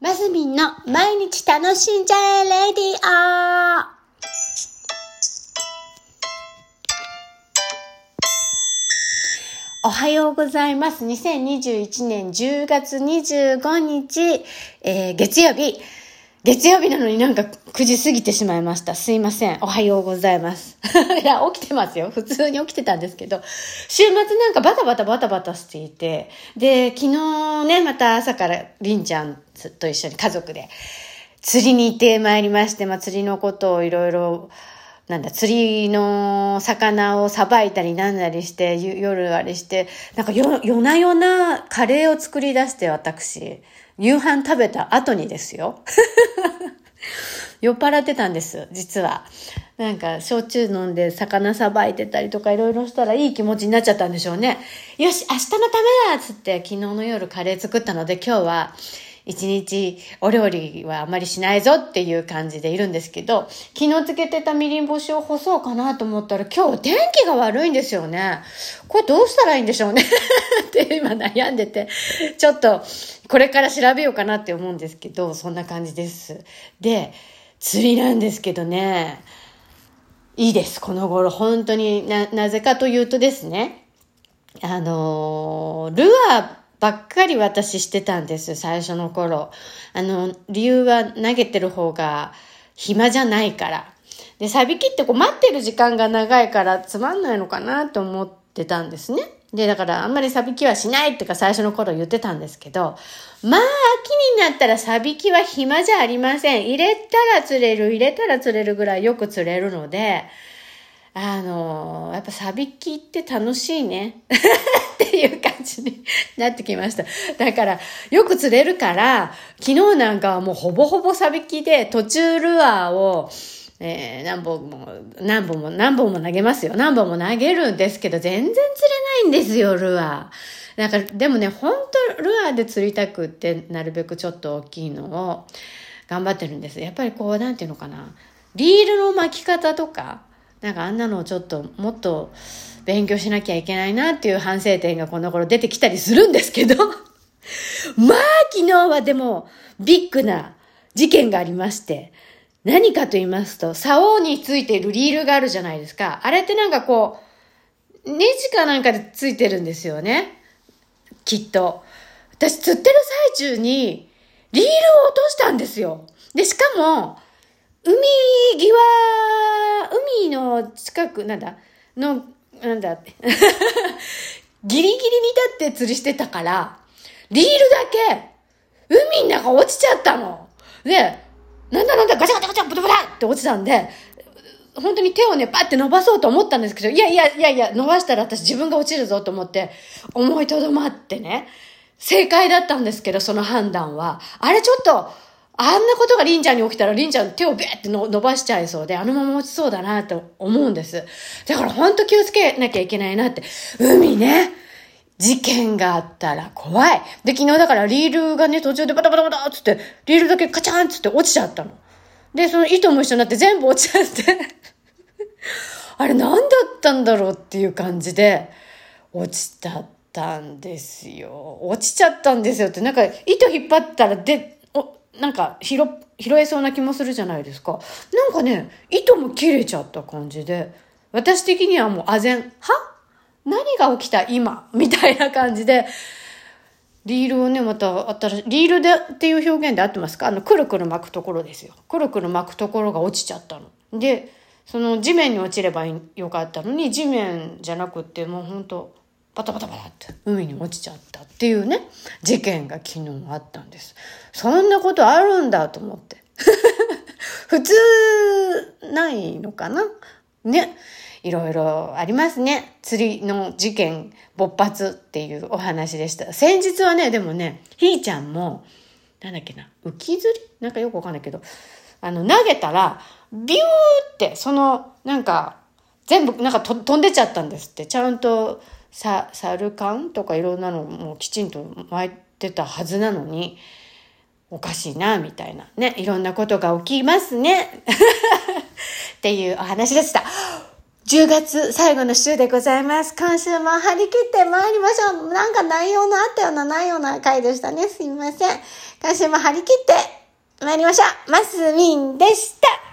マスミンの毎日楽しんじゃえレディオおはようございます。2021年10月25日、えー、月曜日。月曜日なのになんか9時過ぎてしまいました。すいません。おはようございます。いや、起きてますよ。普通に起きてたんですけど、週末なんかバタバタバタバタしていて、で、昨日ね、また朝からりんちゃんと一緒に家族で釣りに行ってまいりまして、まあ釣りのことをいろいろなんだ、釣りの魚をさばいたりなんだりして、夜あれして、なんか夜な夜なカレーを作り出して私、夕飯食べた後にですよ。酔っ払ってたんです、実は。なんか、焼酎飲んで魚さばいてたりとかいろいろしたらいい気持ちになっちゃったんでしょうね。よし、明日のためだっつって昨日の夜カレー作ったので今日は一日お料理はあまりしないぞっていう感じでいるんですけど、昨日つけてたみりん干しを干そうかなと思ったら今日天気が悪いんですよね。これどうしたらいいんでしょうね って今悩んでて、ちょっとこれから調べようかなって思うんですけど、そんな感じです。で、釣りなんですけどね、いいです、この頃。本当にな、なぜかというとですね、あのー、ルアーばっかり私してたんです、最初の頃。あの、理由は投げてる方が暇じゃないから。で、サビキってこう待ってる時間が長いからつまんないのかなと思ってたんですね。で、だからあんまりサビキはしないってか最初の頃言ってたんですけど、まあ、秋になったらサビキは暇じゃありません。入れたら釣れる、入れたら釣れるぐらいよく釣れるので、あの、やっぱサビキって楽しいね。っていう感じになってきました。だから、よく釣れるから、昨日なんかはもうほぼほぼサビキで途中ルアーを、えー、何本も、何本も、何本も投げますよ。何本も投げるんですけど、全然釣れないんですよ、ルアー。なんか、でもね、本当ルアーで釣りたくって、なるべくちょっと大きいのを頑張ってるんです。やっぱりこう、なんていうのかな。リールの巻き方とか、なんかあんなのをちょっともっと勉強しなきゃいけないなっていう反省点がこの頃出てきたりするんですけど まあ昨日はでもビッグな事件がありまして、何かと言いますと、竿についているリールがあるじゃないですか。あれってなんかこう、ネジかなんかでついてるんですよね。きっと。私釣ってる最中に、リールを落としたんですよ。で、しかも、海際、海の近く、なんだ、の、なんだって。ギリギリに立って釣りしてたから、リールだけ、海の中落ちちゃったの。で、なんだなんだ、ガチャガチャガチャ、ブタブタって落ちたんで、本当に手をね、パって伸ばそうと思ったんですけど、いやいやいやいや、伸ばしたら私自分が落ちるぞと思って、思いとどまってね、正解だったんですけど、その判断は。あれちょっと、あんなことがりんちゃんに起きたらりんちゃん手をベーって伸ばしちゃいそうで、あのまま落ちそうだなと思うんです。だからほんと気をつけなきゃいけないなって。海ね。事件があったら怖い。で、昨日だからリールがね、途中でバタバタバタっつって、リールだけカチャンっつって落ちちゃったの。で、その糸も一緒になって全部落ちちゃって あれ何だったんだろうっていう感じで、落ちちゃったんですよ。落ちちゃったんですよって、なんか糸引っ張ったらで、おなんか拾、拾えそうな気もするじゃないですか。なんかね、糸も切れちゃった感じで、私的にはもうあぜん、は何が起きた今？みたいな感じで、リールをね、また新しい、リールでっていう表現で合ってますか？あの、くるくる巻くところですよ。くるくる巻くところが落ちちゃったの。で、その地面に落ちればよかったのに、地面じゃなくってもうほんと、バタバタバタって海に落ちちゃったっていうね、事件が昨日あったんです。そんなことあるんだと思って。普通、ないのかな？ね。いろいろありますね。釣りの事件勃発っていうお話でした。先日はね、でもね、ひーちゃんも、なんだっけな、浮き釣り？なんかよくわかんないけど、あの、投げたら、ビューって、その、なんか、全部、なんか飛んでちゃったんですって。ちゃんと、さ、サルカンとかいろんなのもきちんと巻いてたはずなのに、おかしいな、みたいな。ね、いろんなことが起きますね。っていうお話でした。10月最後の週でございます。今週も張り切って参りましょう。なんか内容のあったようなないような回でしたね。すいません。今週も張り切って参りましょう。マスミンでした。